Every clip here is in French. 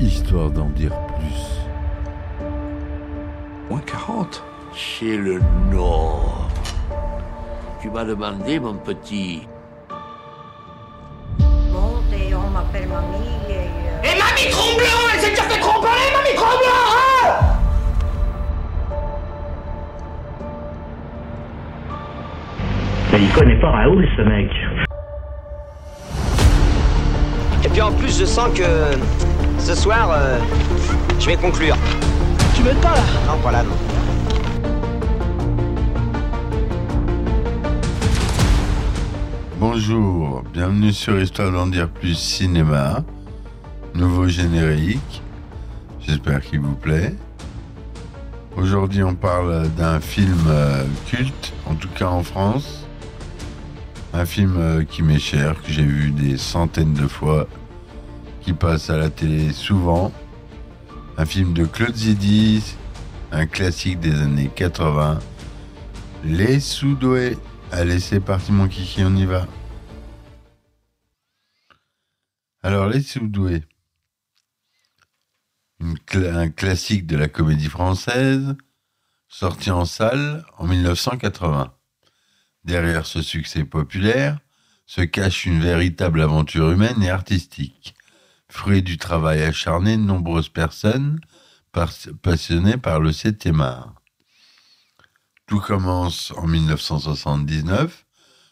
histoire d'en dire plus. Moins 40 C'est le Nord. Tu m'as demandé, mon petit. Monte, on m'appelle mamie. Et, euh, Et Mamie Tromblon, elle s'est déjà fait tromper, Mamie Tromblon, hein Mais il connaît pas Raoul, ce mec. Et puis en plus, je sens que ce soir, euh, je vais conclure. Tu m'aides pas là? Non, voilà, non. Bonjour, bienvenue sur Histoire d'en dire plus cinéma. Nouveau générique. J'espère qu'il vous plaît. Aujourd'hui, on parle d'un film euh, culte, en tout cas en France. Un film euh, qui m'est cher, que j'ai vu des centaines de fois, qui passe à la télé souvent. Un film de Claude Zidi, un classique des années 80. Les Soudoués. Allez, c'est parti mon kiki, on y va. Alors, Les Soudoués. Un classique de la comédie française, sorti en salle en 1980. Derrière ce succès populaire se cache une véritable aventure humaine et artistique, fruit du travail acharné de nombreuses personnes passionnées par le 7e art. Tout commence en 1979,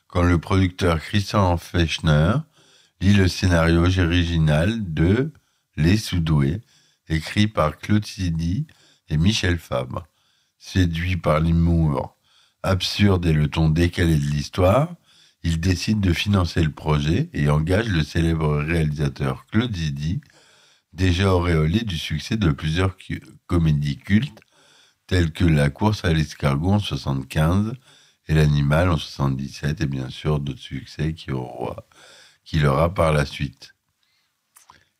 quand le producteur Christian Fechner lit le scénario original de Les Soudoués, écrit par Claude Sidi et Michel Fabre. Séduit par l'humour absurde et le ton décalé de l'histoire, il décide de financer le projet et engage le célèbre réalisateur Claude Zidi, déjà auréolé du succès de plusieurs comédies cultes telles que La course à l'escargot en 75 et L'animal en 77 et bien sûr d'autres succès qui qu'il aura par la suite.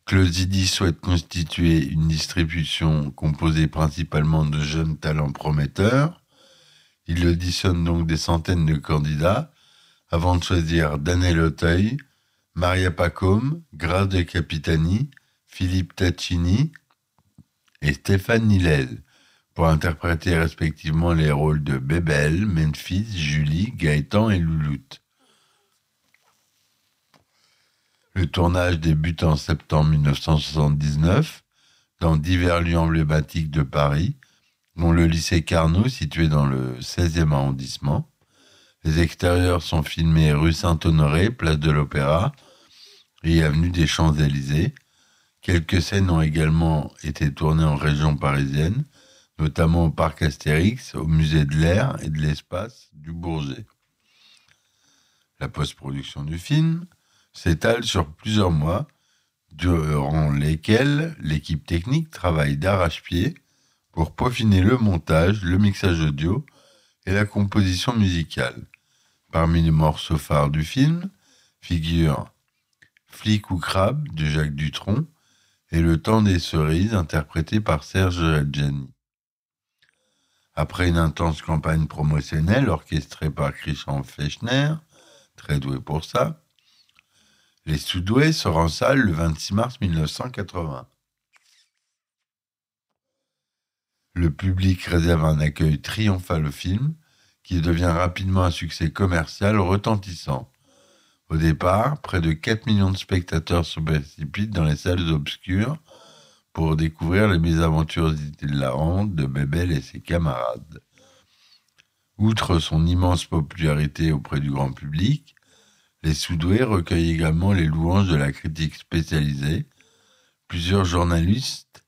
Claude Zidi souhaite constituer une distribution composée principalement de jeunes talents prometteurs. Il auditionne donc des centaines de candidats avant de choisir Daniel Auteuil, Maria Pacôme, Grace de Capitani, Philippe Taccini et Stéphane Nilel pour interpréter respectivement les rôles de Bébel, Memphis, Julie, Gaëtan et Louloute. Le tournage débute en septembre 1979 dans divers lieux emblématiques de Paris, dont le lycée Carnot situé dans le 16e arrondissement. Les extérieurs sont filmés rue Saint-Honoré, place de l'Opéra et avenue des Champs-Élysées. Quelques scènes ont également été tournées en région parisienne, notamment au parc Astérix, au musée de l'air et de l'espace du Bourget. La post-production du film s'étale sur plusieurs mois, durant lesquels l'équipe technique travaille d'arrache-pied pour peaufiner le montage, le mixage audio et la composition musicale. Parmi les morceaux phares du film figurent Flic ou Crabe de Jacques Dutronc et Le temps des cerises interprété par Serge Adjani. Après une intense campagne promotionnelle orchestrée par Christian Fechner, très doué pour ça, Les Soudoués sort en salle le 26 mars 1980. Le public réserve un accueil triomphal au film, qui devient rapidement un succès commercial retentissant. Au départ, près de 4 millions de spectateurs se précipitent dans les salles obscures pour découvrir les mésaventures hilarantes de Bébel et ses camarades. Outre son immense popularité auprès du grand public, Les Soudoués recueillent également les louanges de la critique spécialisée. Plusieurs journalistes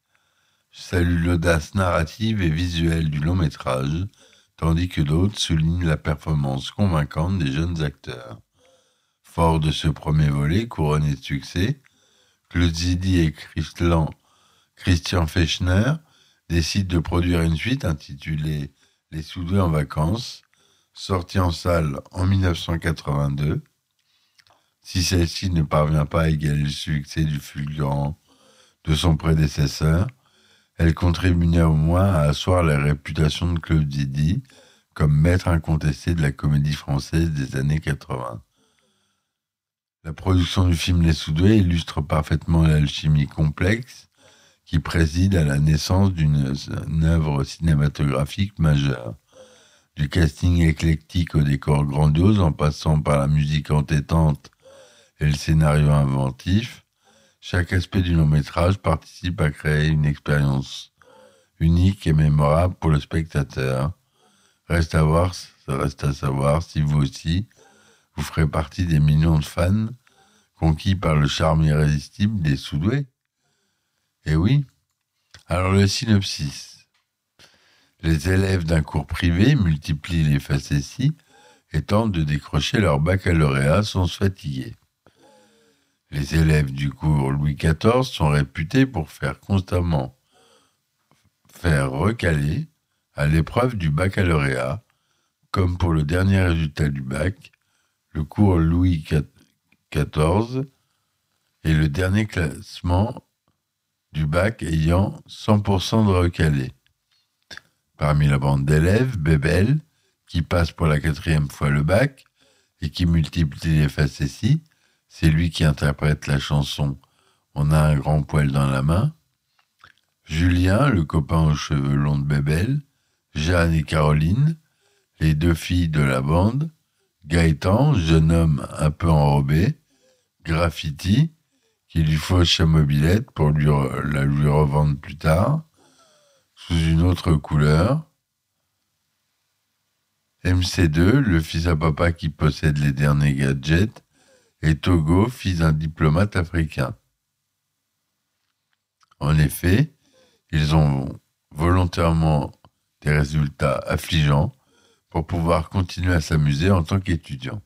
saluent l'audace narrative et visuelle du long métrage, tandis que d'autres soulignent la performance convaincante des jeunes acteurs. Fort de ce premier volet couronné de succès, Claude Zidi et Christian, Fechner décident de produire une suite intitulée Les Soudoués en vacances, sortie en salle en 1982. Si celle-ci ne parvient pas à égaler le succès du fulgurant de son prédécesseur, elle contribue néanmoins à asseoir la réputation de Claude Zidi comme maître incontesté de la comédie française des années 80. La production du film Les Soudoués illustre parfaitement l'alchimie complexe qui préside à la naissance d'une une œuvre cinématographique majeure. Du casting éclectique au décor grandiose, en passant par la musique entêtante et le scénario inventif, chaque aspect du long métrage participe à créer une expérience unique et mémorable pour le spectateur. Reste à voir, reste à savoir si vous aussi, vous ferez partie des millions de fans conquis par le charme irrésistible des Soudoués. Eh oui. Alors le synopsis. Les élèves d'un cours privé multiplient les facéties et tentent de décrocher leur baccalauréat sans se fatiguer. Les élèves du cours Louis XIV sont réputés pour faire constamment faire recaler à l'épreuve du baccalauréat, comme pour le dernier résultat du bac, le cours Louis XIV est le dernier classement du bac ayant 100% de recalés. Parmi la bande d'élèves, Bébel, qui passe pour la quatrième fois le bac et qui multiplie les facéties, c'est lui qui interprète la chanson On a un grand poil dans la main. Julien, le copain aux cheveux longs de Bébel, Jeanne et Caroline, les deux filles de la bande, Gaëtan, jeune homme un peu enrobé, Graffiti, qui lui fauche sa mobilette pour lui la lui revendre plus tard, sous une autre couleur. MC2, le fils à papa qui possède les derniers gadgets, et Togo, fils d'un diplomate africain. En effet, ils ont volontairement des résultats affligeants pour pouvoir continuer à s'amuser en tant qu'étudiants.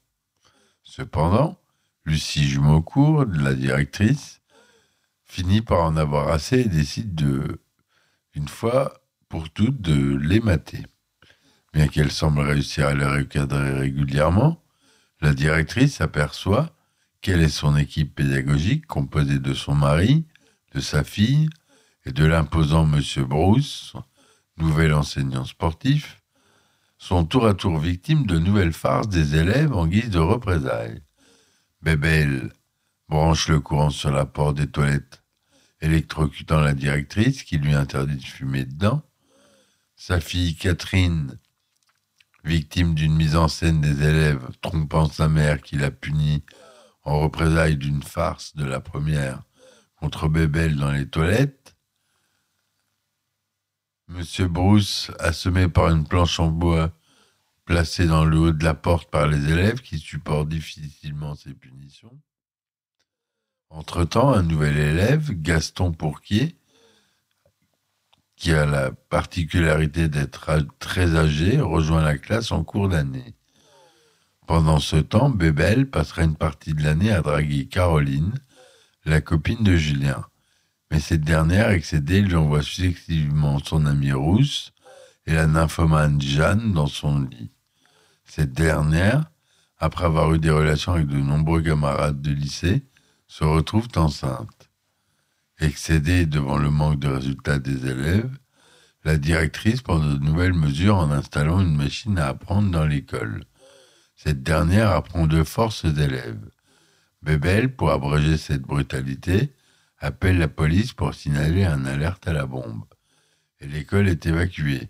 Cependant, Lucie Jumeaucourt, la directrice, finit par en avoir assez et décide de, une fois pour toutes, de les mater. Bien qu'elle semble réussir à les recadrer régulièrement, la directrice aperçoit quelle est son équipe pédagogique composée de son mari, de sa fille et de l'imposant Monsieur Bruce, nouvel enseignant sportif, sont tour à tour victimes de nouvelles farces des élèves en guise de représailles. Bébel branche le courant sur la porte des toilettes, électrocutant la directrice qui lui interdit de fumer dedans. Sa fille Catherine, victime d'une mise en scène des élèves trompant sa mère qui l'a punie en représailles d'une farce de la première contre Bébel dans les toilettes. Monsieur Bruce, assommé par une planche en bois placée dans le haut de la porte par les élèves qui supportent difficilement ces punitions. Entre-temps, un nouvel élève, Gaston Pourquier, qui a la particularité d'être très âgé, rejoint la classe en cours d'année. Pendant ce temps, Bébel passera une partie de l'année à draguer Caroline, la copine de Julien. Mais cette dernière, excédée, lui envoie successivement son amie Rousse et la nymphomane Jeanne dans son lit. Cette dernière, après avoir eu des relations avec de nombreux camarades de lycée, se retrouve enceinte. Excédée devant le manque de résultats des élèves, la directrice prend de nouvelles mesures en installant une machine à apprendre dans l'école. Cette dernière apprend de force aux élèves. Bébel, pour abréger cette brutalité, appelle la police pour signaler un alerte à la bombe. Et l'école est évacuée.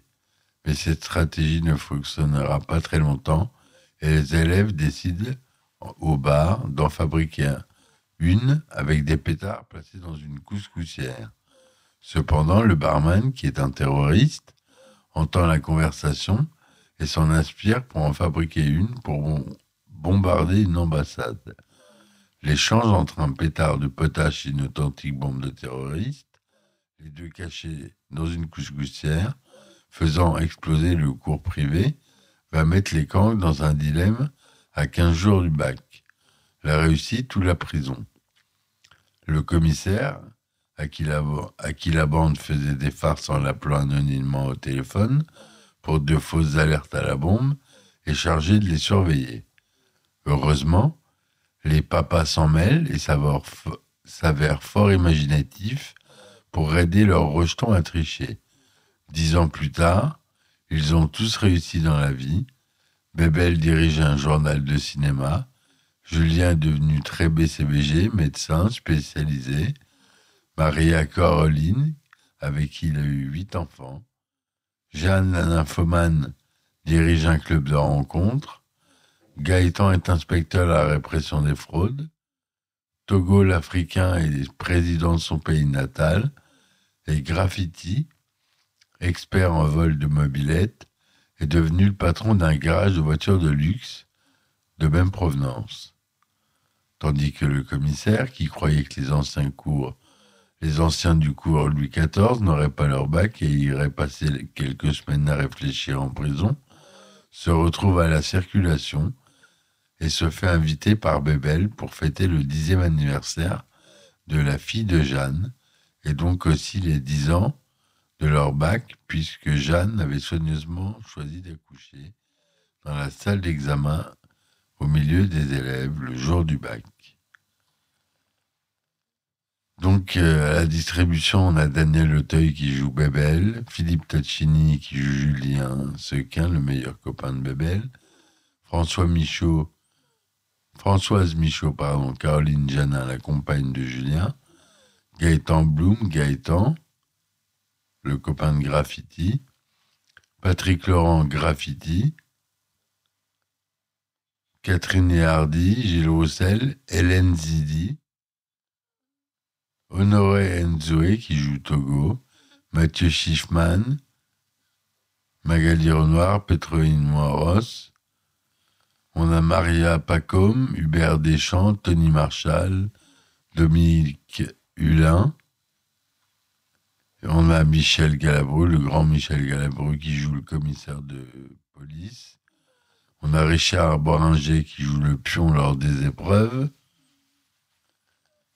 Mais cette stratégie ne fonctionnera pas très longtemps et les élèves décident au bar d'en fabriquer un- une avec des pétards placés dans une couscoussière. Cependant, le barman, qui est un terroriste, entend la conversation et s'en inspire pour en fabriquer une pour bom- bombarder une ambassade. L'échange entre un pétard de potache et une authentique bombe de terroristes, les deux cachés dans une couscoussière, faisant exploser le cours privé, va mettre les gangs dans un dilemme à 15 jours du bac. La réussite ou la prison? Le commissaire, à qui la bande faisait des farces en l'appelant anonymement au téléphone pour de fausses alertes à la bombe, est chargé de les surveiller. Heureusement, les papas s'en mêlent et s'avèrent fort imaginatifs pour aider leurs rejetons à tricher. Dix ans plus tard, ils ont tous réussi dans la vie. Bébel dirige un journal de cinéma. Julien est devenu très BCBG, médecin spécialisé. Maria Caroline, avec qui il a eu huit enfants. Jeanne, la nymphomane, dirige un club de rencontres. Gaëtan est inspecteur à la répression des fraudes. Togo, l'Africain, est président de son pays natal. Et Graffiti, expert en vol de mobilette, est devenu le patron d'un garage de voitures de luxe de même provenance. Tandis que le commissaire, qui croyait que les anciens cours, les anciens du cours Louis XIV n'auraient pas leur bac et iraient passer quelques semaines à réfléchir en prison, se retrouve à la circulation et se fait inviter par Bébel pour fêter le dixième anniversaire de la fille de Jeanne, et donc aussi les dix ans de leur bac, puisque Jeanne avait soigneusement choisi d'accoucher dans la salle d'examen au milieu des élèves le jour du bac. Donc euh, à la distribution, on a Daniel Auteuil qui joue Bébel, Philippe Taccini qui joue Julien Sequin, le meilleur copain de Bébel, François Michaud, Françoise Michaud, pardon, Caroline Janin, la compagne de Julien, Gaëtan Blum, Gaëtan, le copain de Graffiti, Patrick Laurent, Graffiti, Catherine Hardy, Gilles Roussel, Hélène Zidi, Honoré Nzoé qui joue Togo, Mathieu Schiffman, Magali Renoir, Pétroïne Moiros. On a Maria Pacôme, Hubert Deschamps, Tony Marshall, Dominique Hulin. On a Michel Galabru, le grand Michel Galabru qui joue le commissaire de police. On a Richard Boringer qui joue le pion lors des épreuves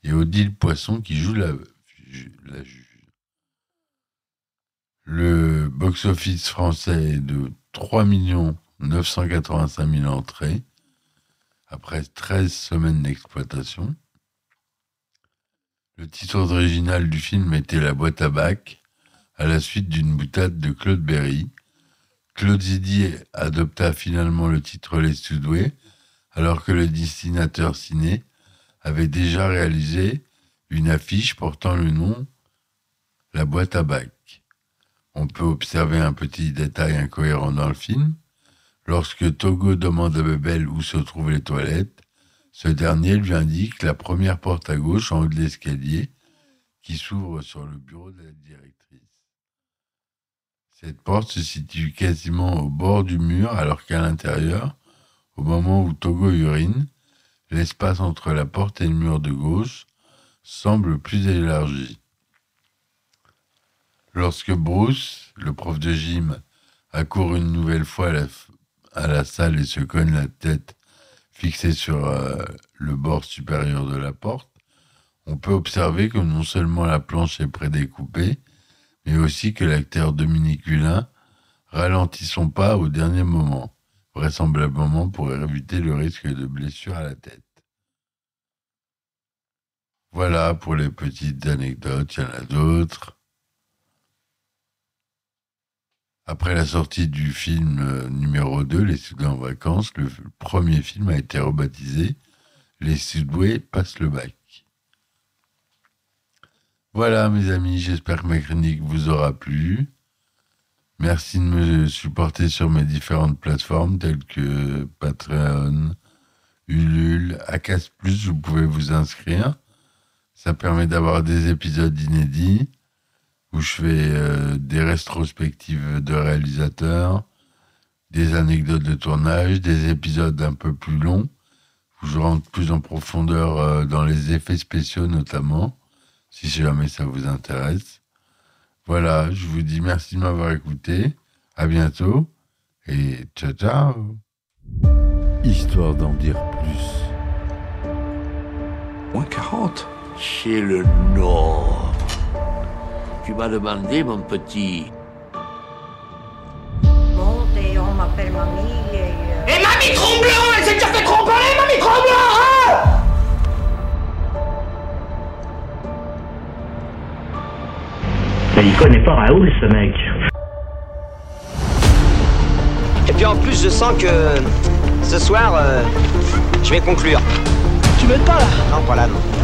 et Odile Poisson qui joue la, la juge. Le box-office français est de 3 985 000 entrées après 13 semaines d'exploitation. Le titre original du film était La boîte à bac, à la suite d'une boutade de Claude Berry. Claude Zidi adopta finalement le titre Les Sudoués, alors que le destinateur ciné avait déjà réalisé une affiche portant le nom La boîte à bac. On peut observer un petit détail incohérent dans le film. Lorsque Togo demande à Bebel où se trouvent les toilettes, ce dernier lui indique la première porte à gauche en haut de l'escalier qui s'ouvre sur le bureau de la directrice. Cette porte se situe quasiment au bord du mur alors qu'à l'intérieur, au moment où Togo urine, l'espace entre la porte et le mur de gauche semble plus élargi. Lorsque Bruce, le prof de gym, accourt une nouvelle fois à la, salle et se cogne la tête fixée sur euh, le bord supérieur de la porte, on peut observer que non seulement la planche est prédécoupée, mais aussi que l'acteur Dominique Hulin ralentit son pas au dernier moment vraisemblablement pour éviter le risque de blessure à la tête. Voilà pour les petites anecdotes, il y en a d'autres. Après la sortie du film euh, numéro 2, Les Sudoués en vacances, le premier film a été rebaptisé Les Sudoués passent le bac. Voilà mes amis, j'espère que ma chronique vous aura plu. Merci de me supporter sur mes différentes plateformes telles que Patreon, Ulule, Acas Plus, vous pouvez vous inscrire. Ça permet d'avoir des épisodes inédits où je fais euh, des rétrospectives de réalisateurs, des anecdotes de tournage, des épisodes un peu plus longs où je rentre plus en profondeur euh, dans les effets spéciaux notamment, si jamais ça vous intéresse. Voilà, je vous dis merci de m'avoir écouté. À bientôt et ciao ciao. Histoire d'en dire plus. Moins 40 Chez le Nord. Tu m'as demandé, mon petit. Monte et on m'appelle mamie et... euh, Et mamie Tremblant Mais il connaît pas Raoul, ce mec. Et puis en plus, je sens que ce soir, euh, je vais conclure. Tu m'aides pas là? Non, voilà, non.